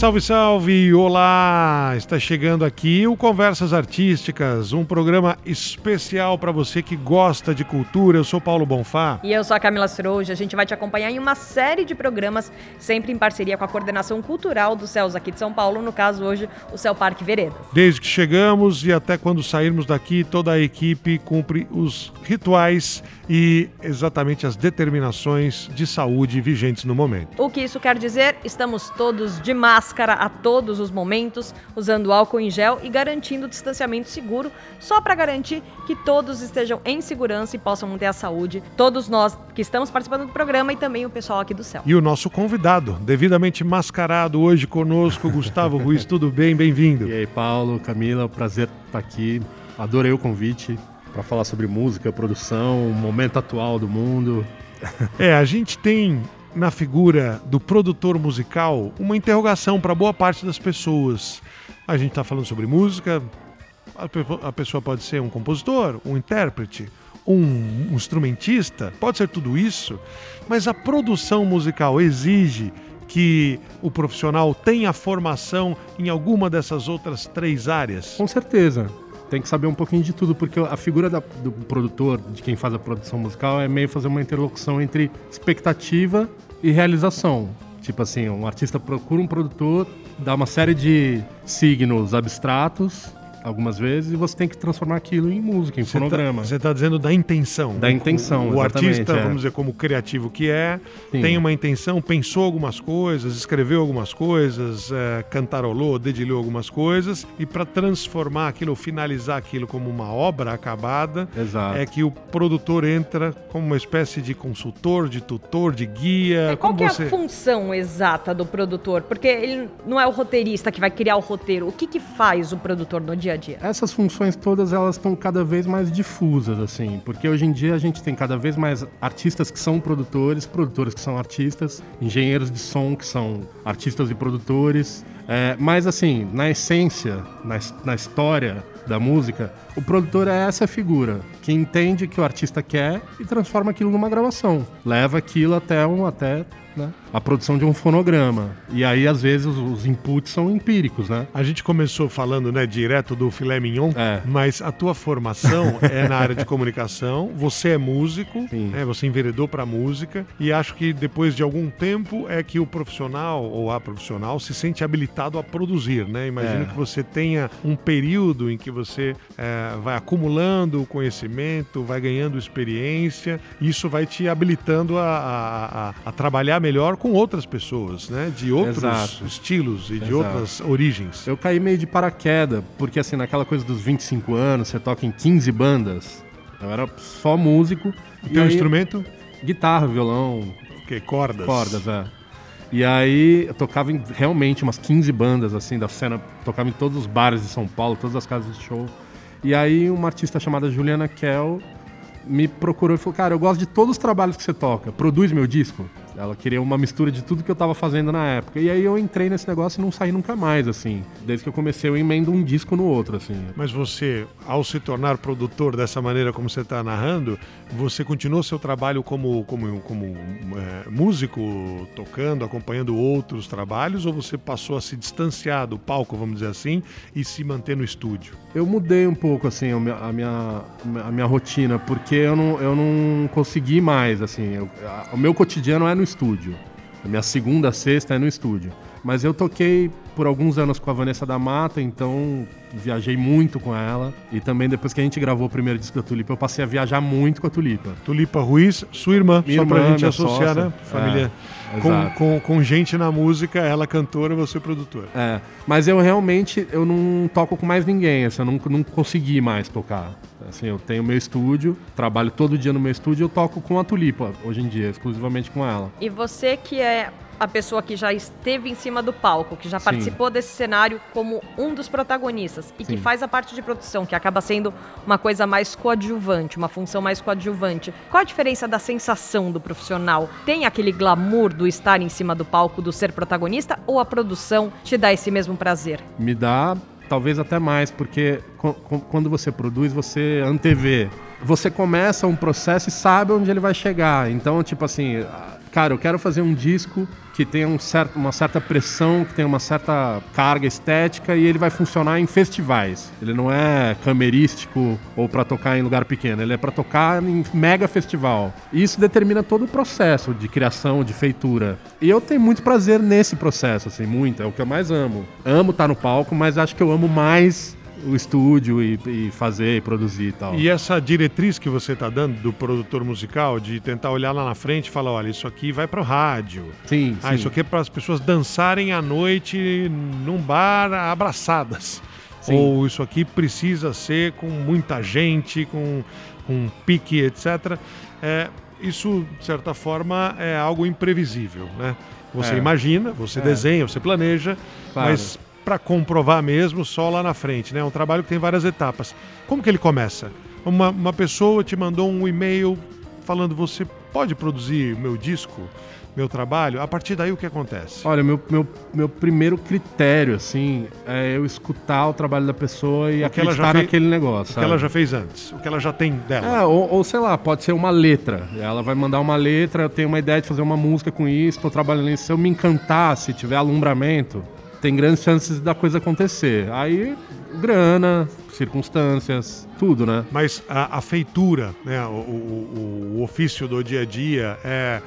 Salve, salve! Olá! Está chegando aqui o Conversas Artísticas, um programa especial para você que gosta de cultura. Eu sou Paulo Bonfá. E eu sou a Camila Srouja. A gente vai te acompanhar em uma série de programas, sempre em parceria com a Coordenação Cultural dos Céus aqui de São Paulo, no caso hoje, o Céu Parque Veredas. Desde que chegamos e até quando sairmos daqui, toda a equipe cumpre os rituais e exatamente as determinações de saúde vigentes no momento. O que isso quer dizer? Estamos todos de máscara máscara a todos os momentos, usando álcool em gel e garantindo o distanciamento seguro, só para garantir que todos estejam em segurança e possam manter a saúde. Todos nós que estamos participando do programa e também o pessoal aqui do céu. E o nosso convidado, devidamente mascarado hoje conosco, Gustavo Ruiz. Tudo bem? Bem-vindo. E aí, Paulo, Camila, prazer estar aqui. Adorei o convite para falar sobre música, produção, o momento atual do mundo. É, a gente tem na figura do produtor musical uma interrogação para boa parte das pessoas. A gente está falando sobre música, a pessoa pode ser um compositor, um intérprete, um instrumentista, pode ser tudo isso, mas a produção musical exige que o profissional tenha formação em alguma dessas outras três áreas? Com certeza tem que saber um pouquinho de tudo, porque a figura da, do produtor, de quem faz a produção musical, é meio fazer uma interlocução entre expectativa e realização. Tipo assim, um artista procura um produtor, dá uma série de signos abstratos algumas vezes e você tem que transformar aquilo em música, em você tá- fonograma. Tá, você está dizendo da intenção. Da intenção, O, o artista, é. vamos dizer, como criativo que é, Sim. tem uma intenção, pensou algumas coisas, escreveu algumas coisas, é, cantarolou, dedilhou algumas coisas, e para transformar aquilo, finalizar aquilo como uma obra acabada, Exato. é que o produtor entra como uma espécie de consultor, de tutor, de guia. É, qual que você... é a função exata do produtor? Porque ele não é o roteirista que vai criar o roteiro. O que, que faz o produtor no dia dia a dia? Essas funções todas elas estão cada vez mais difusas, assim, porque hoje em dia a gente tem cada vez mais artistas que são produtores, produtores que são artistas, engenheiros de som que são artistas e produtores. É, mas assim, na essência, na, na história da música, o produtor é essa figura que entende que o artista quer e transforma aquilo numa gravação, leva aquilo até um até né? a produção de um fonograma. E aí, às vezes, os, inputs são empíricos, né? A gente começou falando, né, direto do filé mignon, é. mas a tua formação é na área de comunicação, você é músico, né, você enveredou para música, e acho que depois de algum tempo é que o profissional ou a profissional se sente habilitado a produzir, né? Imagino é. que você tenha um período em que você é, vai acumulando conhecimento, vai ganhando experiência, e isso vai te habilitando a, a, a, a trabalhar melhor com outras pessoas, né? De outros Exato. estilos e Exato. de outras origens. Eu caí meio de paraquedas, porque assim, naquela coisa dos 25 anos, você toca em 15 bandas. Eu era só músico. E teu instrumento? Guitarra, violão. O quê? Cordas? Cordas, é. E aí eu tocava em realmente umas 15 bandas assim da cena, tocava em todos os bares de São Paulo, todas as casas de show. E aí uma artista chamada Juliana Kell me procurou e falou: "Cara, eu gosto de todos os trabalhos que você toca. Produz meu disco?" Ela queria uma mistura de tudo que eu tava fazendo na época. E aí eu entrei nesse negócio e não saí nunca mais, assim. Desde que eu comecei, eu emendo um disco no outro, assim. Mas você, ao se tornar produtor dessa maneira como você está narrando, você continuou seu trabalho como, como, como é, músico, tocando, acompanhando outros trabalhos, ou você passou a se distanciar do palco, vamos dizer assim, e se manter no estúdio? Eu mudei um pouco, assim, a minha, a minha, a minha rotina, porque eu não, eu não consegui mais, assim. Eu, a, o meu cotidiano é no estúdio. A minha segunda sexta é no estúdio. Mas eu toquei por alguns anos com a Vanessa da Mata, então viajei muito com ela. E também depois que a gente gravou o primeiro disco da Tulipa, eu passei a viajar muito com a Tulipa. Tulipa Ruiz, sua irmã, minha só irmã, pra gente associar, sócia. né? Família. É, com, com, com, gente na música, ela cantora, você produtor. É, mas eu realmente eu não toco com mais ninguém, assim, eu não, não consegui mais tocar. Assim, eu tenho meu estúdio, trabalho todo dia no meu estúdio, eu toco com a Tulipa hoje em dia, exclusivamente com ela. E você que é a pessoa que já esteve em cima do palco, que já Sim. participou desse cenário como um dos protagonistas e Sim. que faz a parte de produção, que acaba sendo uma coisa mais coadjuvante, uma função mais coadjuvante. Qual a diferença da sensação do profissional? Tem aquele glamour do estar em cima do palco, do ser protagonista, ou a produção te dá esse mesmo prazer? Me dá talvez até mais, porque quando você produz, você antevê. Você começa um processo e sabe onde ele vai chegar. Então, tipo assim, cara, eu quero fazer um disco que tenha um certo, uma certa pressão, que tenha uma certa carga estética e ele vai funcionar em festivais. Ele não é camerístico ou para tocar em lugar pequeno, ele é para tocar em mega festival. E isso determina todo o processo de criação, de feitura. E eu tenho muito prazer nesse processo, assim, muito, é o que eu mais amo. Amo estar no palco, mas acho que eu amo mais o estúdio e, e, fazer e produzir e tal. E essa diretriz que você está dando do produtor musical, de tentar olhar lá na frente e falar, olha, isso aqui vai para o rádio. Sim, ah, sim. isso aqui é para as pessoas dançarem à noite num bar abraçadas. Sim. Ou isso aqui precisa ser com muita gente, com, com pique, etc. É, isso, de certa forma, é algo imprevisível, né? Você é. imagina, você é. desenha, você planeja, claro. mas para comprovar mesmo só lá na frente, né? É um trabalho que tem várias etapas. Como que ele começa? Uma, uma pessoa te mandou um e-mail falando você pode produzir meu disco, meu trabalho. A partir daí o que acontece? Olha, meu, meu, meu primeiro critério, assim, é eu escutar o trabalho da pessoa e o acreditar fez, naquele negócio. O que ela já fez antes, o que ela já tem dela. É, ou, ou, sei lá, pode ser uma letra. Ela vai mandar uma letra, eu tenho uma ideia de fazer uma música com isso, estou trabalhando nisso. Se eu me encantar, se tiver alumbramento, tem grandes chances da coisa acontecer. Aí, grana, circunstâncias, tudo, né? Mas a, a feitura, né? O, o, o, ofício do dia a dia é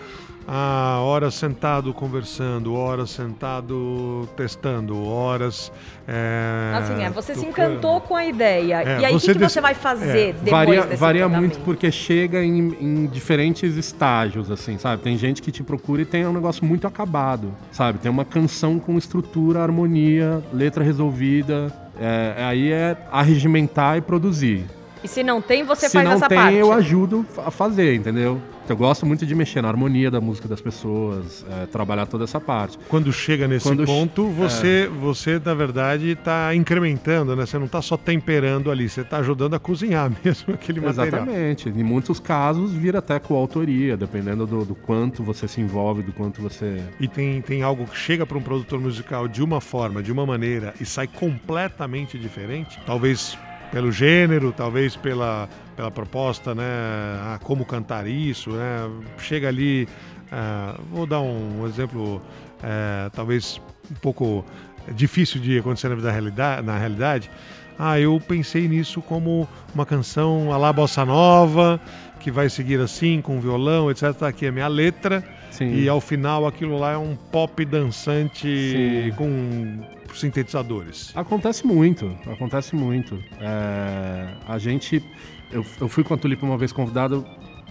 ah, horas sentado conversando, horas sentado testando, horas. É, assim, é, você tocando. se encantou com a ideia. É, e aí, o que, que você vai fazer é, depois Varia, varia muito porque chega em, em, diferentes estágios, assim, sabe? Tem gente que te procura e tem um negócio muito acabado, sabe? Tem uma canção com estrutura, harmonia, letra resolvida. É, aí é arregimentar e produzir. E se não tem, você se faz essa tem, parte? Se não tem, eu ajudo a fazer, entendeu? Eu gosto muito de mexer na harmonia da música das pessoas, é, trabalhar toda essa parte. Quando chega nesse Quando ponto, você, é... você, na verdade, está incrementando, né? Você não está só temperando ali, você está ajudando a cozinhar mesmo aquele material. Exatamente. Em muitos casos, vira até coautoria, dependendo do, do quanto você se envolve, do quanto você... E tem, tem algo que chega para um produtor musical de uma forma, de uma maneira, e sai completamente diferente? Talvez pelo gênero, talvez pela, pela proposta, né? Ah, como cantar isso, né? Chega ali, uh, vou dar um exemplo, uh, talvez um pouco difícil de acontecer na, vida realidade, na realidade. Ah, eu pensei nisso como uma canção à la bossa nova, que vai seguir assim, com violão, etc. Tá aqui a minha letra. Sim. E ao final aquilo lá é um pop dançante Sim. com sintetizadores. Acontece muito, acontece muito. É, a gente. Eu, eu, fui com a Tulipa uma vez convidado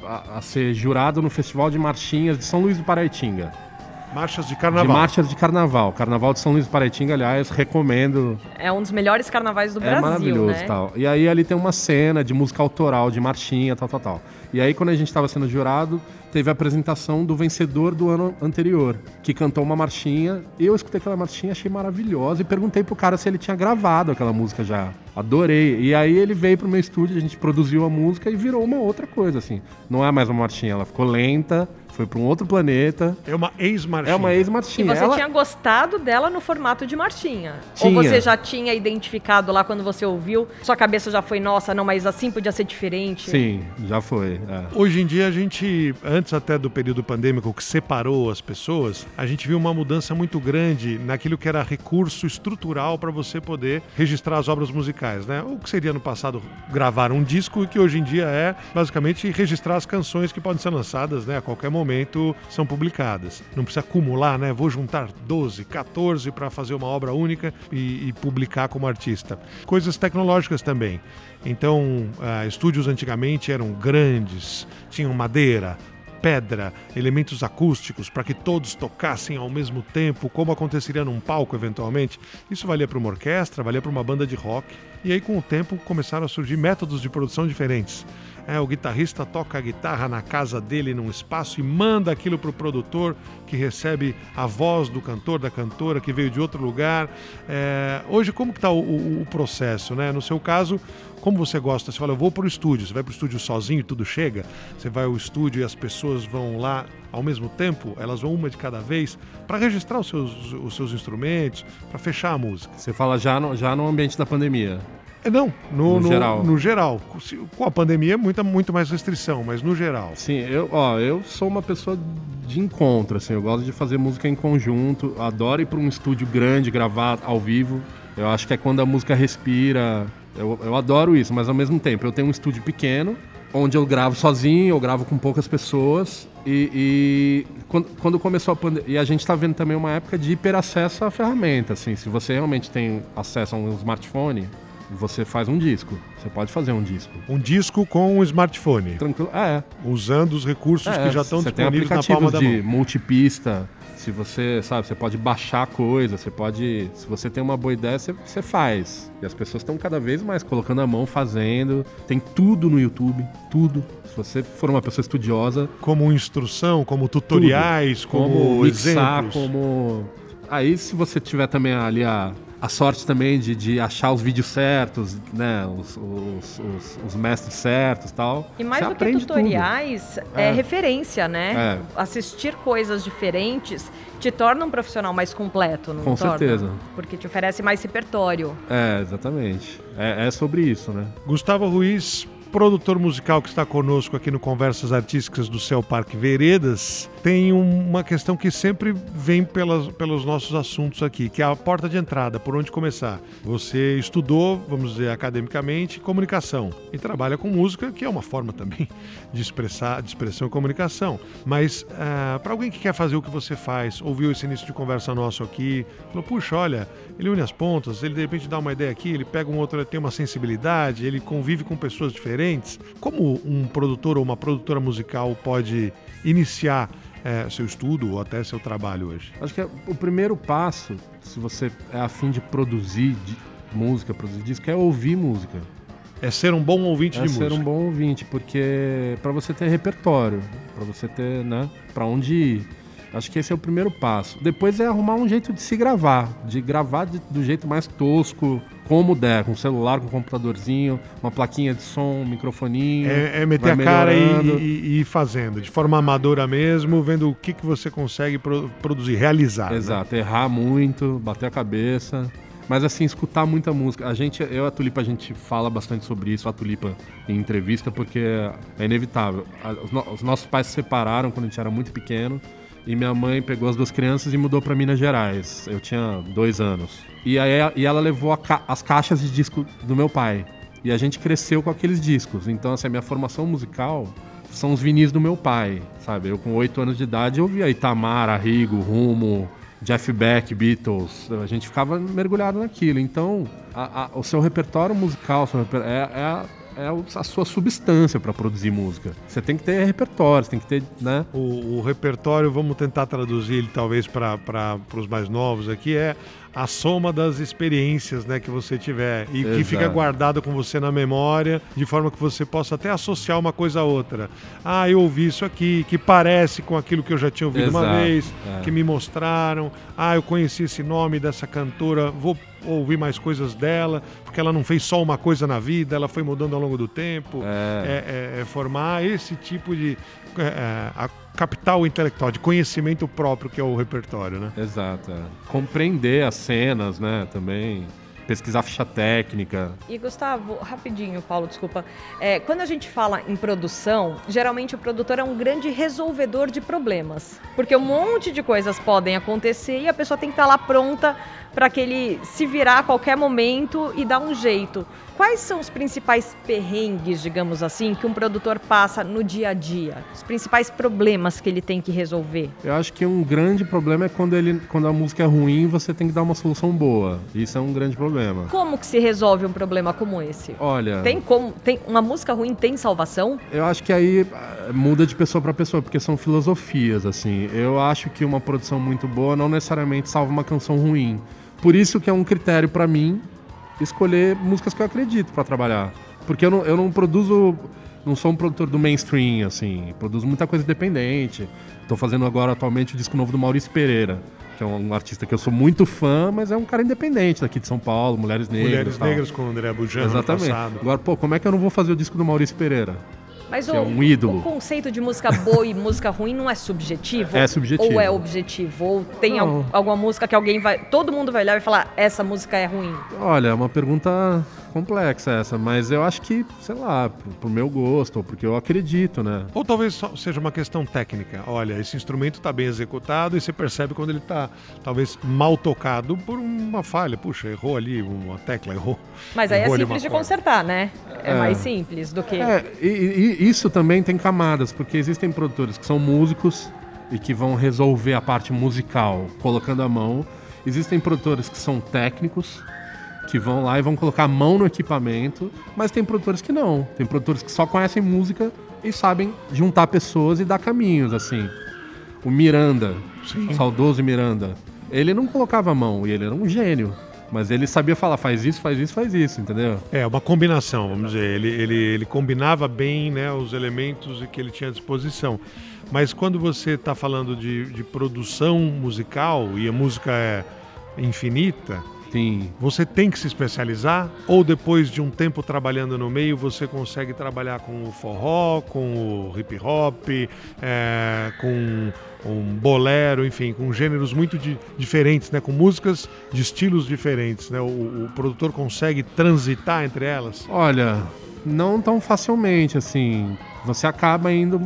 a, a, ser jurado no Festival de Marchinhas de São Luís do Paraitinga. Marchas de carnaval. De marchas de carnaval. Carnaval de São Luís do Paraitinga, aliás, recomendo. É um dos melhores carnavais do é Brasil. É maravilhoso né? tal. E aí ali tem uma cena de música autoral, de marchinha, tal, tal, tal. E aí, quando a gente estava sendo jurado, teve a apresentação do vencedor do ano anterior, que cantou uma marchinha. Eu escutei aquela marchinha, achei maravilhosa e perguntei pro cara se ele tinha gravado aquela música já. Adorei. E aí ele veio pro meu estúdio, a gente produziu a música e virou uma outra coisa, assim. Não é mais uma marchinha, ela ficou lenta, foi para um outro planeta. É uma ex-marchinha. É uma ex-marchinha. E você Ela... tinha gostado dela no formato de marchinha? Tinha. Ou você já tinha identificado lá quando você ouviu? Sua cabeça já foi, nossa, não, mas assim podia ser diferente? Sim, já foi. É. Hoje em dia a gente, antes até do período pandêmico que separou as pessoas, a gente viu uma mudança muito grande naquilo que era recurso estrutural para você poder registrar as obras musicais, né? O que seria no passado gravar um disco e que hoje em dia é basicamente registrar as canções que podem ser lançadas né, a qualquer momento momento são publicadas. Não precisa acumular, né? Vou juntar 12, 14 para fazer uma obra única e, e, publicar como artista. Coisas tecnológicas também. Então, uh, estúdios antigamente eram grandes, tinham madeira, pedra, elementos acústicos para que todos tocassem ao mesmo tempo, como aconteceria num palco eventualmente. Isso valia para uma orquestra, valia para uma banda de rock. E aí, com o tempo, começaram a surgir métodos de produção diferentes. É, o guitarrista toca a guitarra na casa dele num espaço e manda aquilo para o produtor que recebe a voz do cantor, da cantora que veio de outro lugar. É, hoje, como que está o, o, o, processo? Né? No seu caso, como você gosta? Você fala, eu vou para o estúdio, você vai para o estúdio sozinho e tudo chega? Você vai ao estúdio e as pessoas vão lá ao mesmo tempo? Elas vão uma de cada vez para registrar os seus, os seus instrumentos, para fechar a música? Você fala já no, já no ambiente da pandemia? Não, no, no, no, geral. No geral. Com a pandemia, muita, muito mais restrição, mas no geral. Sim, eu, ó, eu sou uma pessoa de encontro, assim, eu gosto de fazer música em conjunto, adoro ir para um estúdio grande, gravar ao vivo. Eu acho que é quando a música respira. Eu, eu adoro isso, mas ao mesmo tempo eu tenho um estúdio pequeno, onde eu gravo sozinho, eu gravo com poucas pessoas. E, e quando, quando, começou a pandemia. E a gente está vendo também uma época de hiperacesso à ferramenta. Assim, se você realmente tem acesso a um smartphone, você faz um disco. Você pode fazer um disco. Um disco com um smartphone. Tranquilo. É. Usando os recursos é, que já estão disponíveis na palma da mão. de multipista. Se você, sabe, você pode baixar coisa, você pode. Se você tem uma boa ideia, você, você faz. E as pessoas estão cada vez mais colocando a mão, fazendo. Tem tudo no YouTube, tudo. Se você for uma pessoa estudiosa. Como instrução, como tutoriais, como, como mixar, exemplos. como. Aí, se você tiver também ali a, a sorte também de, de achar os vídeos certos, né? Os, os, os, os mestres certos tal. E mais Você do que tutoriais, é, é, referência, né? É. Assistir coisas diferentes te torna um profissional mais completo, não Com torna? certeza. Porque te oferece mais repertório. É, exatamente. É, é sobre isso, né? Gustavo Ruiz, produtor musical que está conosco aqui no Conversas Artísticas do Céu Parque Veredas tem uma questão que sempre vem pelas, pelos nossos assuntos aqui, que é a porta de entrada, por onde começar. Você estudou, vamos dizer, academicamente, comunicação e trabalha com música, que é uma forma também de expressar, de expressão e comunicação. Mas uh, ah, para alguém que quer fazer o que você faz, ouviu esse início de conversa nosso aqui, falou, puxa, olha, ele une as pontas, ele de repente dá uma ideia aqui, ele pega um outro, ele tem uma sensibilidade, ele convive com pessoas diferentes. Como um produtor ou uma produtora musical pode iniciar é, seu estudo ou até seu trabalho hoje? Acho que é o primeiro passo, se você é afim de produzir de música, produzir disco, é ouvir música. É ser um bom ouvinte é de música. É ser um bom ouvinte, porque para você ter repertório, para você ter, né, para onde ir. Acho que esse é o primeiro passo. Depois é arrumar um jeito de se gravar, de gravar de, do jeito mais tosco, como der, com celular, com computadorzinho, uma plaquinha de som, um microfoninho. É, é meter a cara e, e, ir fazendo, de forma amadora mesmo, vendo o que, que você consegue pro, produzir, realizar. Né? Exato, né? errar muito, bater a cabeça. Mas assim, escutar muita música. A gente, eu e a Tulipa, a gente fala bastante sobre isso, a Tulipa em entrevista, porque é inevitável. Os nossos pais se separaram quando a gente era muito pequeno. E minha mãe pegou as duas crianças e mudou para Minas Gerais. Eu tinha dois anos. E aí e ela levou ca as caixas de disco do meu pai. E a gente cresceu com aqueles discos. Então, assim, a minha formação musical são os vinis do meu pai, sabe? Eu com oito anos de idade eu via Itamar, Arrigo, Rumo, Jeff Beck, Beatles. A gente ficava mergulhado naquilo. Então, a, a, o seu repertório musical seu reper... é, é é a sua substância para produzir música. Você tem que ter repertório, você tem que ter, né? O, o repertório, vamos tentar traduzir ele talvez para os mais novos aqui, é a soma das experiências né, que você tiver e Exato. que fica guardado com você na memória, de forma que você possa até associar uma coisa a outra. Ah, eu ouvi isso aqui, que parece com aquilo que eu já tinha ouvido Exato. uma vez, é. que me mostraram. Ah, eu conheci esse nome dessa cantora, vou ouvir mais coisas dela, porque ela não fez só uma coisa na vida, ela foi mudando ao longo do tempo. É, é, é, é formar esse tipo de. É, a capital intelectual, de conhecimento próprio que é o repertório, né? Exato. É. Compreender as cenas, né, também pesquisar ficha técnica. E Gustavo, rapidinho, Paulo, desculpa. É, quando a gente fala em produção, geralmente o produtor é um grande resolvedor de problemas. Porque um monte de coisas podem acontecer e a pessoa tem que estar lá pronta para que ele se virar a qualquer momento e dar um jeito. Quais são os principais perrengues, digamos assim, que um produtor passa no dia a dia? Os principais problemas que ele tem que resolver? Eu acho que um grande problema é quando, ele, quando a música é ruim você tem que dar uma solução boa. Isso é um grande problema. Como que se resolve um problema como esse? Olha. Tem como. Tem, uma música ruim tem salvação? Eu acho que aí eh, muda de pessoa para pessoa, porque são filosofias, assim. Eu acho que uma produção muito boa não necessariamente salva uma canção ruim. Por isso que é um critério para mim escolher músicas que eu acredito para trabalhar. Porque eu não, eu não produzo não sou um produtor do mainstream, assim. Produzo muita coisa independente. Tô fazendo agora atualmente o disco novo do Maurício Pereira que é um artista que eu sou muito fã, mas é um cara independente daqui de São Paulo, Mulheres Negras. Mulheres Negras com o André Bujan Exatamente. Agora, pô, como é que eu não vou fazer o disco do Maurício Pereira? Mas o, é um ídolo. o conceito de música boa e música ruim não é subjetivo? É subjetivo. Ou é objetivo? Ou tem al alguma música que alguém vai. Todo mundo vai olhar e falar, essa música é ruim? Olha, é uma pergunta complexa essa, mas eu acho que, sei lá, pro, pro meu gosto, ou porque eu acredito, né? Ou talvez seja uma questão técnica. Olha, esse instrumento está bem executado e você percebe quando ele está talvez mal tocado por uma falha. Puxa, errou ali uma tecla, errou. Mas aí é simples de consertar, né? É, é, mais simples do que. É, e, e isso também tem camadas, porque existem produtores que são músicos e que vão resolver a parte musical colocando a mão. Existem produtores que são técnicos que vão lá e vão colocar a mão no equipamento, mas tem produtores que não. Tem produtores que só conhecem música e sabem juntar pessoas e dar caminhos, assim. O Miranda, Sim. o saudoso Miranda, ele não colocava a mão e ele era um gênio. Mas ele sabia falar, faz isso, faz isso, faz isso, entendeu? É, uma combinação, vamos dizer. Ele, ele, ele combinava bem né, os elementos que ele tinha à disposição. Mas quando você está falando de, de produção musical e a música é infinita, Sim. Você tem que se especializar ou depois de um tempo trabalhando no meio você consegue trabalhar com o forró, com o hip hop, é, com um bolero, enfim, com gêneros muito di diferentes, né? com músicas de estilos diferentes. Né? O, o produtor consegue transitar entre elas? Olha, não tão facilmente, assim. Você acaba indo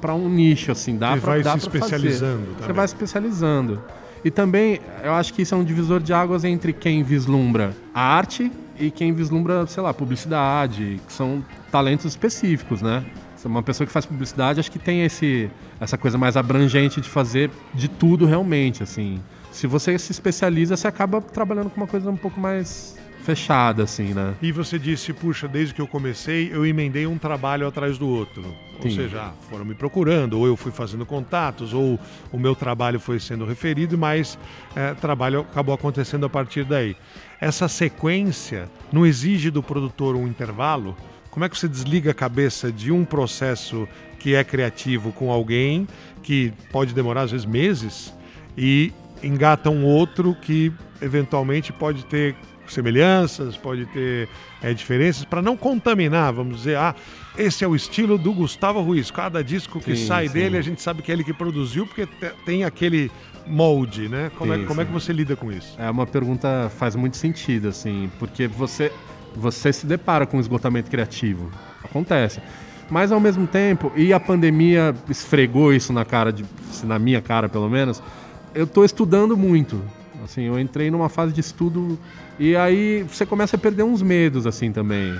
para um nicho, assim. Dá Você vai se especializando. Você vai se especializando. E também, eu acho que isso é um divisor de águas entre quem vislumbra a arte e quem vislumbra, sei lá, publicidade, que são talentos específicos, né? Uma pessoa que faz publicidade, acho que tem esse, essa coisa mais abrangente de fazer de tudo realmente, assim. Se você se especializa, você acaba trabalhando com uma coisa um pouco mais fechada, assim, né? E você disse, puxa, desde que eu comecei, eu emendei um trabalho atrás do outro. Sim. Ou seja, foram me procurando, ou eu fui fazendo contatos, ou o meu trabalho foi sendo referido, mas é, trabalho acabou acontecendo a partir daí. Essa sequência não exige do produtor um intervalo? Como é que você desliga a cabeça de um processo que é criativo com alguém, que pode demorar às vezes meses, e engata um outro que eventualmente pode ter semelhanças, pode ter é, diferenças, para não contaminar, vamos dizer, ah, esse é o estilo do Gustavo Ruiz. Cada disco que sim, sai sim. dele, a gente sabe que é ele que produziu, porque tem aquele molde, né? Como, sim, é, como é que você lida com isso? É uma pergunta faz muito sentido, assim, porque você, você se depara com esgotamento criativo. Acontece. Mas ao mesmo tempo, e a pandemia esfregou isso na cara, de, na minha cara pelo menos, eu estou estudando muito. Assim, eu entrei numa fase de estudo e aí você começa a perder uns medos assim também.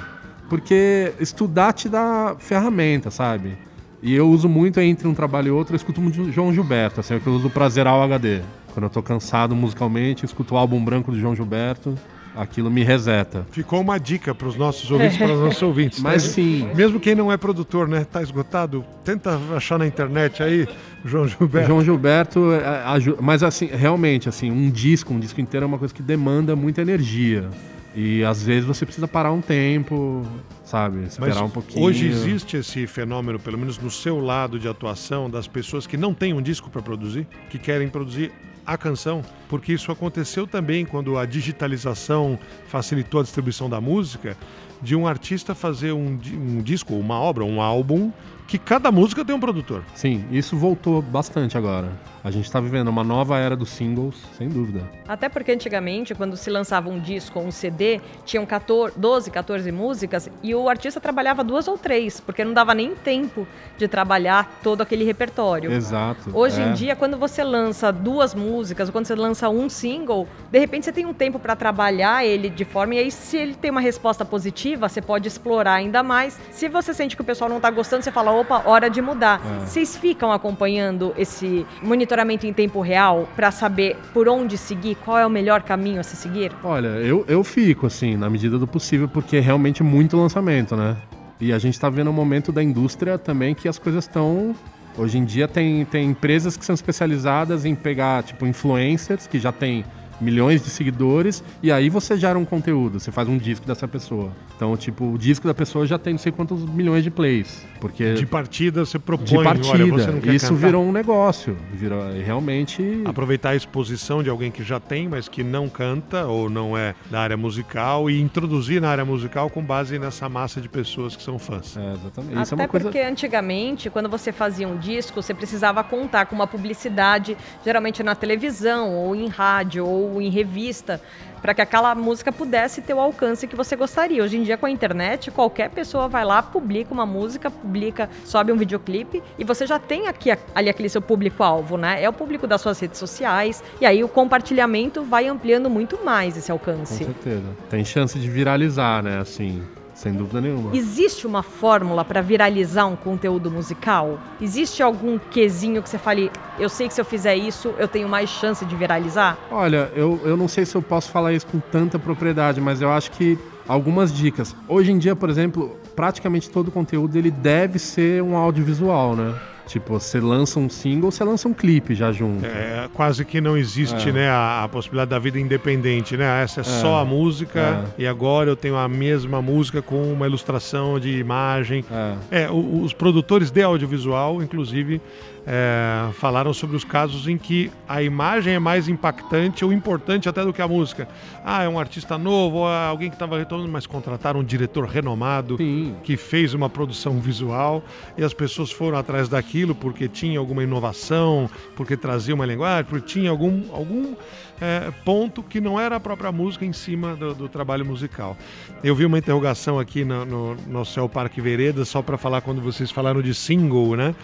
Porque estudar te dá ferramenta, sabe? E eu uso muito entre um trabalho e outro, eu escuto muito João Gilberto, assim, é que eu uso pra zerar o HD. Quando eu tô cansado musicalmente, escuto o álbum branco do João Gilberto aquilo me reseta. Ficou uma dica para os nossos ouvintes, para os nossos ouvintes. Mas tá? sim. Mesmo quem não é produtor, né? Tá esgotado, tenta achar na internet aí, João Gilberto. João Gilberto, é, mas assim, realmente, assim, um disco, um disco inteiro é uma coisa que demanda muita energia. E às vezes você precisa parar um tempo, sabe? Esperar Mas um pouquinho. Hoje existe esse fenômeno, pelo menos no seu lado de atuação, das pessoas que não têm um disco para produzir, que querem produzir a canção, porque isso aconteceu também quando a digitalização facilitou a distribuição da música, de um artista fazer um, um disco, uma obra, um álbum que cada música tem um produtor. Sim, isso voltou bastante agora. A gente está vivendo uma nova era dos singles, sem dúvida. Até porque antigamente, quando se lançava um disco ou um CD, tinham 14, 12, 14 músicas e o artista trabalhava duas ou três, porque não dava nem tempo de trabalhar todo aquele repertório. Exato. Hoje é. em dia, quando você lança duas músicas ou quando você lança um single, de repente você tem um tempo para trabalhar ele de forma e aí se ele tem uma resposta positiva, você pode explorar ainda mais. Se você sente que o pessoal não está gostando, você fala, opa, hora de mudar. É. Vocês ficam acompanhando esse monitoramento em tempo real para saber por onde seguir, qual é o melhor caminho a se seguir? Olha, eu, eu fico, assim, na medida do possível, porque é realmente muito lançamento, né? E a gente está vendo um momento da indústria também que as coisas estão. Hoje em dia tem, tem empresas que são especializadas em pegar, tipo, influencers que já tem milhões de seguidores e aí você gera um conteúdo, você faz um disco dessa pessoa. Então, tipo, o disco da pessoa já tem não sei quantos milhões de plays. Porque de partida você propõe, de partida, olha, isso cantar. virou um negócio, virou realmente aproveitar a exposição de alguém que já tem, mas que não canta ou não é da área musical e introduzir na área musical com base nessa massa de pessoas que são fãs. É, exatamente. Isso Até é porque coisa... antigamente, quando você fazia um disco, você precisava contar com uma publicidade, geralmente na televisão ou em rádio ou em revista para que aquela música pudesse ter o alcance que você gostaria. Hoje em dia, com a internet, qualquer pessoa vai lá, publica uma música, publica, sobe um videoclipe e você já tem aqui, ali aquele seu público-alvo, né? É o público das suas redes sociais e aí o compartilhamento vai ampliando muito mais esse alcance. Com certeza. Tem chance de viralizar, né? Assim, sem dúvida nenhuma. Existe uma fórmula para viralizar um conteúdo musical? Existe algum quesinho que você fale, eu sei que se eu fizer isso, eu tenho mais chance de viralizar? Olha, eu, eu não sei se eu posso falar isso com tanta propriedade, mas eu acho que algumas dicas. Hoje em dia, por exemplo, praticamente todo conteúdo ele deve ser um audiovisual, né? Tipo, você lança um single, você lança um clipe já junto. É, quase que não existe, é. né, a, a, possibilidade da vida independente, né? Essa é, é. só a música é. e agora eu tenho a mesma música com uma ilustração de imagem. É, é os produtores de audiovisual, inclusive, é, falaram sobre os casos em que a imagem é mais impactante ou importante até do que a música. Ah, é um artista novo, é alguém que estava retornando, mas contrataram um diretor renomado Sim. que fez uma produção visual e as pessoas foram atrás daquilo porque tinha alguma inovação, porque trazia uma linguagem, porque tinha algum, algum é, ponto que não era a própria música em cima do, do trabalho musical. Eu vi uma interrogação aqui no, no, no Céu Parque Vereda, só para falar quando vocês falaram de single, né?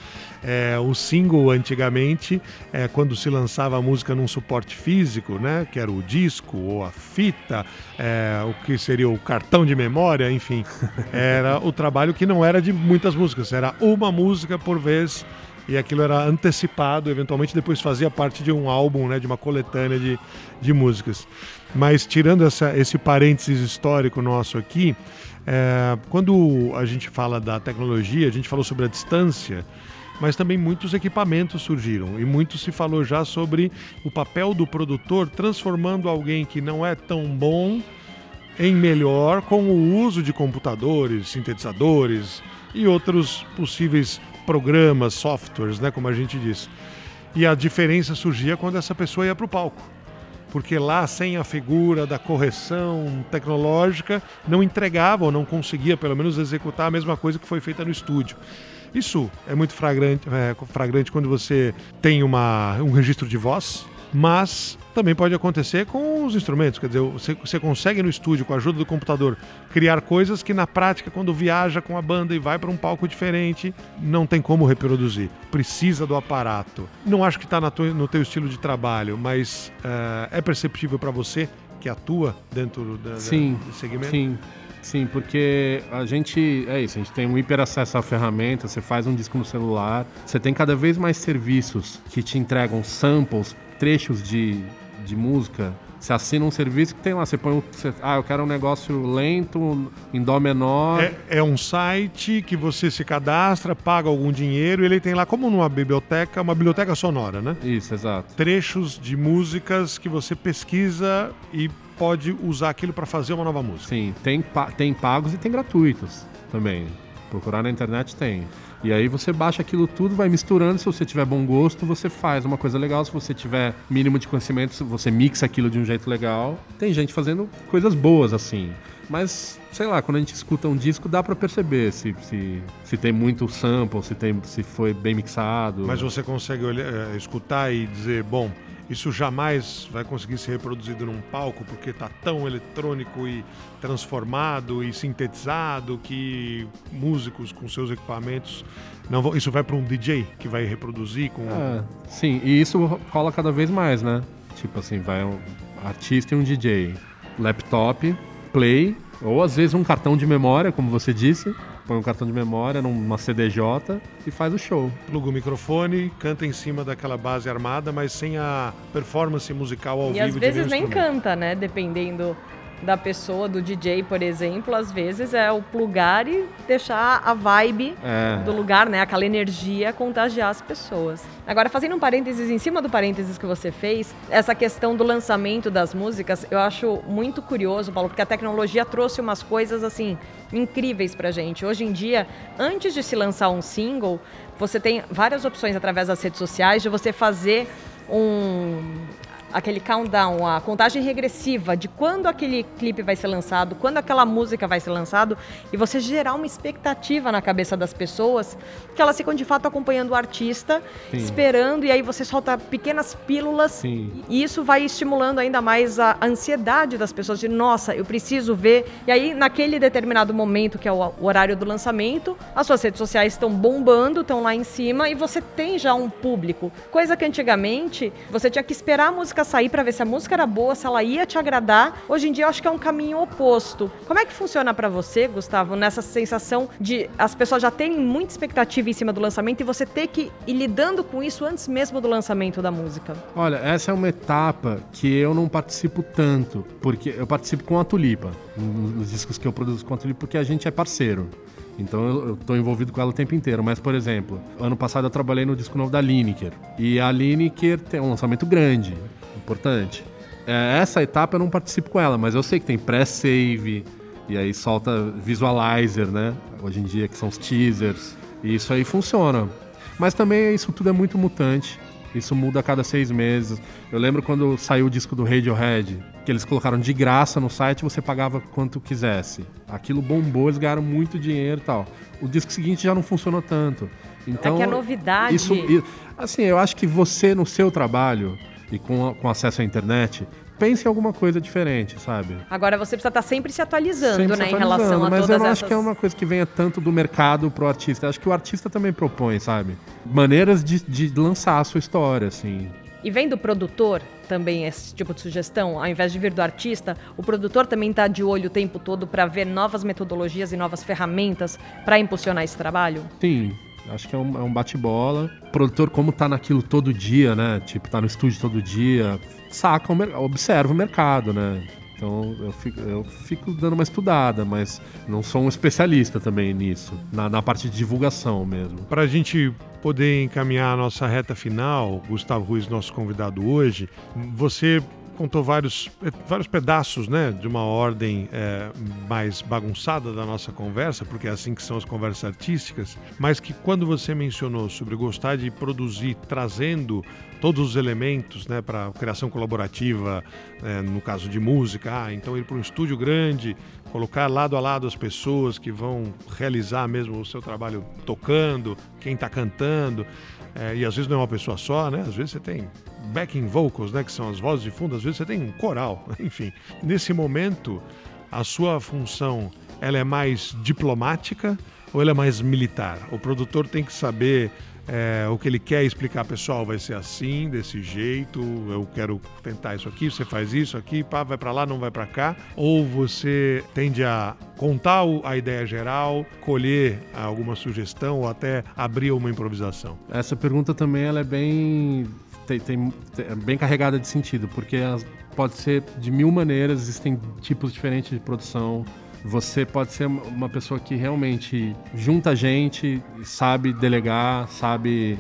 É, o single antigamente, é, quando se lançava a música num suporte físico, né? Que era o disco ou a fita, é, o que seria o cartão de memória, enfim, era o trabalho que não era de muitas músicas, era uma música por vez e aquilo era antecipado, eventualmente depois fazia parte de um álbum, né, de uma coletânea de, de músicas. Mas tirando essa, esse parênteses histórico nosso aqui, é, quando a gente fala da tecnologia, a gente falou sobre a distância, mas também muitos equipamentos surgiram e muito se falou já sobre o papel do produtor transformando alguém que não é tão bom em melhor com o uso de computadores, sintetizadores e outros possíveis programas, softwares, né, como a gente diz. E a diferença surgia quando essa pessoa ia para o palco. Porque lá, sem a figura da correção tecnológica, não entregava ou não conseguia, pelo menos, executar a mesma coisa que foi feita no estúdio. Isso é muito flagrante, é, quando você tem uma, um registro de voz, mas também pode acontecer com os instrumentos. Quer dizer, você, você, consegue no estúdio, com a ajuda do computador, criar coisas que na prática, quando viaja com a banda e vai para um palco diferente, não tem como reproduzir. Precisa do aparato. Não acho que está no teu estilo de trabalho, mas uh, é perceptível para você que atua dentro da, sim, desse segmento? Sim, Sim, porque a gente. É isso, a gente tem um hiper acesso à ferramenta, você faz um disco no celular, você tem cada vez mais serviços que te entregam samples, trechos de, de música. Você assina um serviço que tem lá, você põe um, você, ah, eu quero um negócio lento, em dó menor. É, é, um site que você se cadastra, paga algum dinheiro e ele tem lá, como numa biblioteca, uma biblioteca sonora, né? Isso, exato. Trechos de músicas que você pesquisa e pode usar aquilo para fazer uma nova música. Sim, tem, tem pagos e tem gratuitos também. Procurar na internet tem. E aí você baixa aquilo tudo, vai misturando. Se você tiver bom gosto, você faz uma coisa legal. Se você tiver mínimo de conhecimento, você mixa aquilo de um jeito legal. Tem gente fazendo coisas boas assim. Mas, sei lá, quando a gente escuta um disco, dá para perceber se, se, se tem muito sample, se, tem, se foi bem mixado. Mas você consegue olhar, é, escutar e dizer, bom, isso jamais vai conseguir ser reproduzido num palco porque está tão eletrônico e transformado e sintetizado que músicos com seus equipamentos não vão. Isso vai para um DJ que vai reproduzir com. É, sim, e isso rola cada vez mais, né? Tipo assim, vai um artista e um DJ, laptop, play, ou às vezes um cartão de memória, como você disse põe um cartão de memória numa CDJ e faz o show. Pluga o microfone, canta em cima daquela base armada, mas sem a performance musical ao e vivo. E às vezes nem canta, né? Dependendo da pessoa, do DJ, por exemplo, às vezes é o plugar e deixar a vibe é. do lugar, né? Aquela energia contagiar as pessoas. Agora, fazendo um parênteses em cima do parênteses que você fez, essa questão do lançamento das músicas, eu acho muito curioso, Paulo, porque a tecnologia trouxe umas coisas assim incríveis pra gente. Hoje em dia, antes de se lançar um single, você tem várias opções através das redes sociais de você fazer um aquele countdown, a contagem regressiva de quando aquele clipe vai ser lançado, quando aquela música vai ser lançado, e você gerar uma expectativa na cabeça das pessoas que elas ficam de fato acompanhando o artista, Sim. esperando, e aí você solta pequenas pílulas, Sim. e isso vai estimulando ainda mais a ansiedade das pessoas de nossa, eu preciso ver. E aí, naquele determinado momento, que é o horário do lançamento, as suas redes sociais estão bombando, estão lá em cima, e você tem já um público. Coisa que antigamente você tinha que esperar a música sair para ver se a música era boa, se ela ia te agradar. Hoje em dia eu acho que é um caminho oposto. Como é que funciona para você, Gustavo, nessa sensação de as pessoas já terem muita expectativa em cima do lançamento e você ter que ir lidando com isso antes mesmo do lançamento da música? Olha, essa é uma etapa que eu não participo tanto, porque eu participo com a Tulipa, nos discos que eu produzo com a Tulipa, porque a gente é parceiro. Então eu estou envolvido com ela o tempo inteiro. Mas, por exemplo, ano passado eu trabalhei no disco novo da Lineker. E a Lineker tem um lançamento grande importante. É, essa etapa eu não participo com ela, mas eu sei que tem pré-save, e aí solta visualizer, né? Hoje em dia, que são os teasers. E isso aí funciona. Mas também isso tudo é muito mutante. Isso muda a cada seis meses. Eu lembro quando saiu o disco do Radiohead, que eles colocaram de graça no site você pagava quanto quisesse. Aquilo bombou, eles ganharam muito dinheiro e tal. O disco seguinte já não funcionou tanto. Então, é que a novidade. Isso, assim, eu acho que você, no seu trabalho, e com, com acesso à internet, pense em alguma coisa diferente, sabe? Agora você precisa estar sempre se atualizando, sempre né, se atualizando, em relação a mas todas eu não essas... acho que é uma coisa que venha tanto do mercado pro artista. Eu acho que o artista também propõe, sabe? Maneiras de, de lançar a sua história, assim. E vem do produtor também esse tipo de sugestão, ao invés de vir do artista, o produtor também está de olho o tempo todo para ver novas metodologias e novas ferramentas para impulsionar esse trabalho? Sim, Acho que é um, é um bate-bola. O produtor, como tá naquilo todo dia, né? Tipo, tá no estúdio todo dia, saca, o, observa o mercado, né? Então eu fico, eu fico, dando uma estudada, mas não sou um especialista também nisso, na, na parte de divulgação mesmo. Para a gente poder encaminhar a nossa reta final, Gustavo Ruiz, nosso convidado hoje, você contou vários, eh, vários pedaços né, de uma ordem é, mais bagunçada da nossa conversa, porque é assim que são as conversas artísticas, mas que quando você mencionou sobre gostar de produzir trazendo todos os elementos né, para criação colaborativa, é, no caso de música, ah, então ir para um estúdio grande, colocar lado a lado as pessoas que vão realizar mesmo o seu trabalho tocando, quem está cantando, é, e às vezes não é uma pessoa só, né? Às vezes você tem backing vocals, né, que são as vozes de fundo, às vezes você tem um coral, enfim. Nesse momento, a sua função ela é mais diplomática ou ela é mais militar? O produtor tem que saber é, o que ele quer explicar, pessoal, vai ser assim, desse jeito, eu quero tentar isso aqui, você faz isso aqui, pá, vai para lá, não vai para cá, ou você tende a contar a ideia geral, colher alguma sugestão ou até abrir uma improvisação? Essa pergunta também ela é bem tem, tem, é bem carregada de sentido, porque pode ser de mil maneiras, existem tipos diferentes de produção. Você pode ser uma pessoa que realmente junta gente, sabe delegar, sabe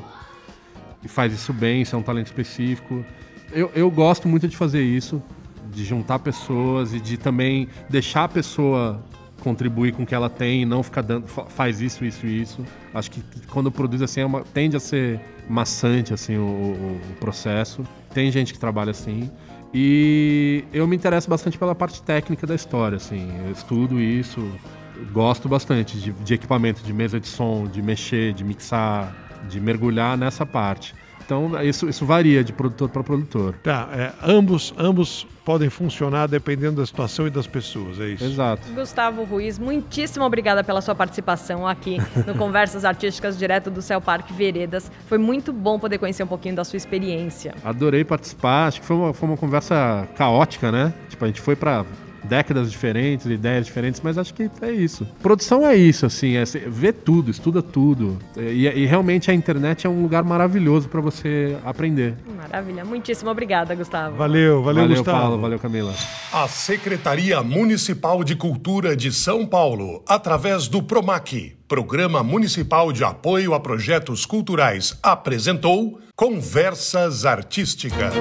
e faz isso bem, isso é um talento específico. Eu, eu gosto muito de fazer isso, de juntar pessoas e de também deixar a pessoa contribuir com o que ela tem e não ficar dando, faz isso, isso e isso. Acho que quando produz assim, é uma, tende a ser maçante assim o, o, o, processo. Tem gente que trabalha assim. E eu me interesso bastante pela parte técnica da história, assim. Eu estudo isso, gosto bastante de, de equipamento, de mesa de som, de mexer, de mixar, de mergulhar nessa parte. Então, isso, isso varia de produtor para produtor. Tá, é, ambos, ambos podem funcionar dependendo da situação e das pessoas, é isso? Exato. Gustavo Ruiz, muitíssimo obrigada pela sua participação aqui no Conversas Artísticas direto do Céu Parque Veredas. Foi muito bom poder conhecer um pouquinho da sua experiência. Adorei participar, acho que foi uma, foi uma conversa caótica, né? Tipo, a gente foi para décadas diferentes, ideias diferentes, mas acho que é isso. Produção é isso, assim, é ver tudo, estuda tudo. E, e realmente a internet é um lugar maravilhoso para você aprender. Maravilha. Muitíssimo obrigada, Gustavo. Valeu, valeu, valeu Gustavo. Paulo, valeu, Camila. A Secretaria Municipal de Cultura de São Paulo, através do PROMAC, Programa Municipal de Apoio a Projetos Culturais, apresentou Conversas Artísticas.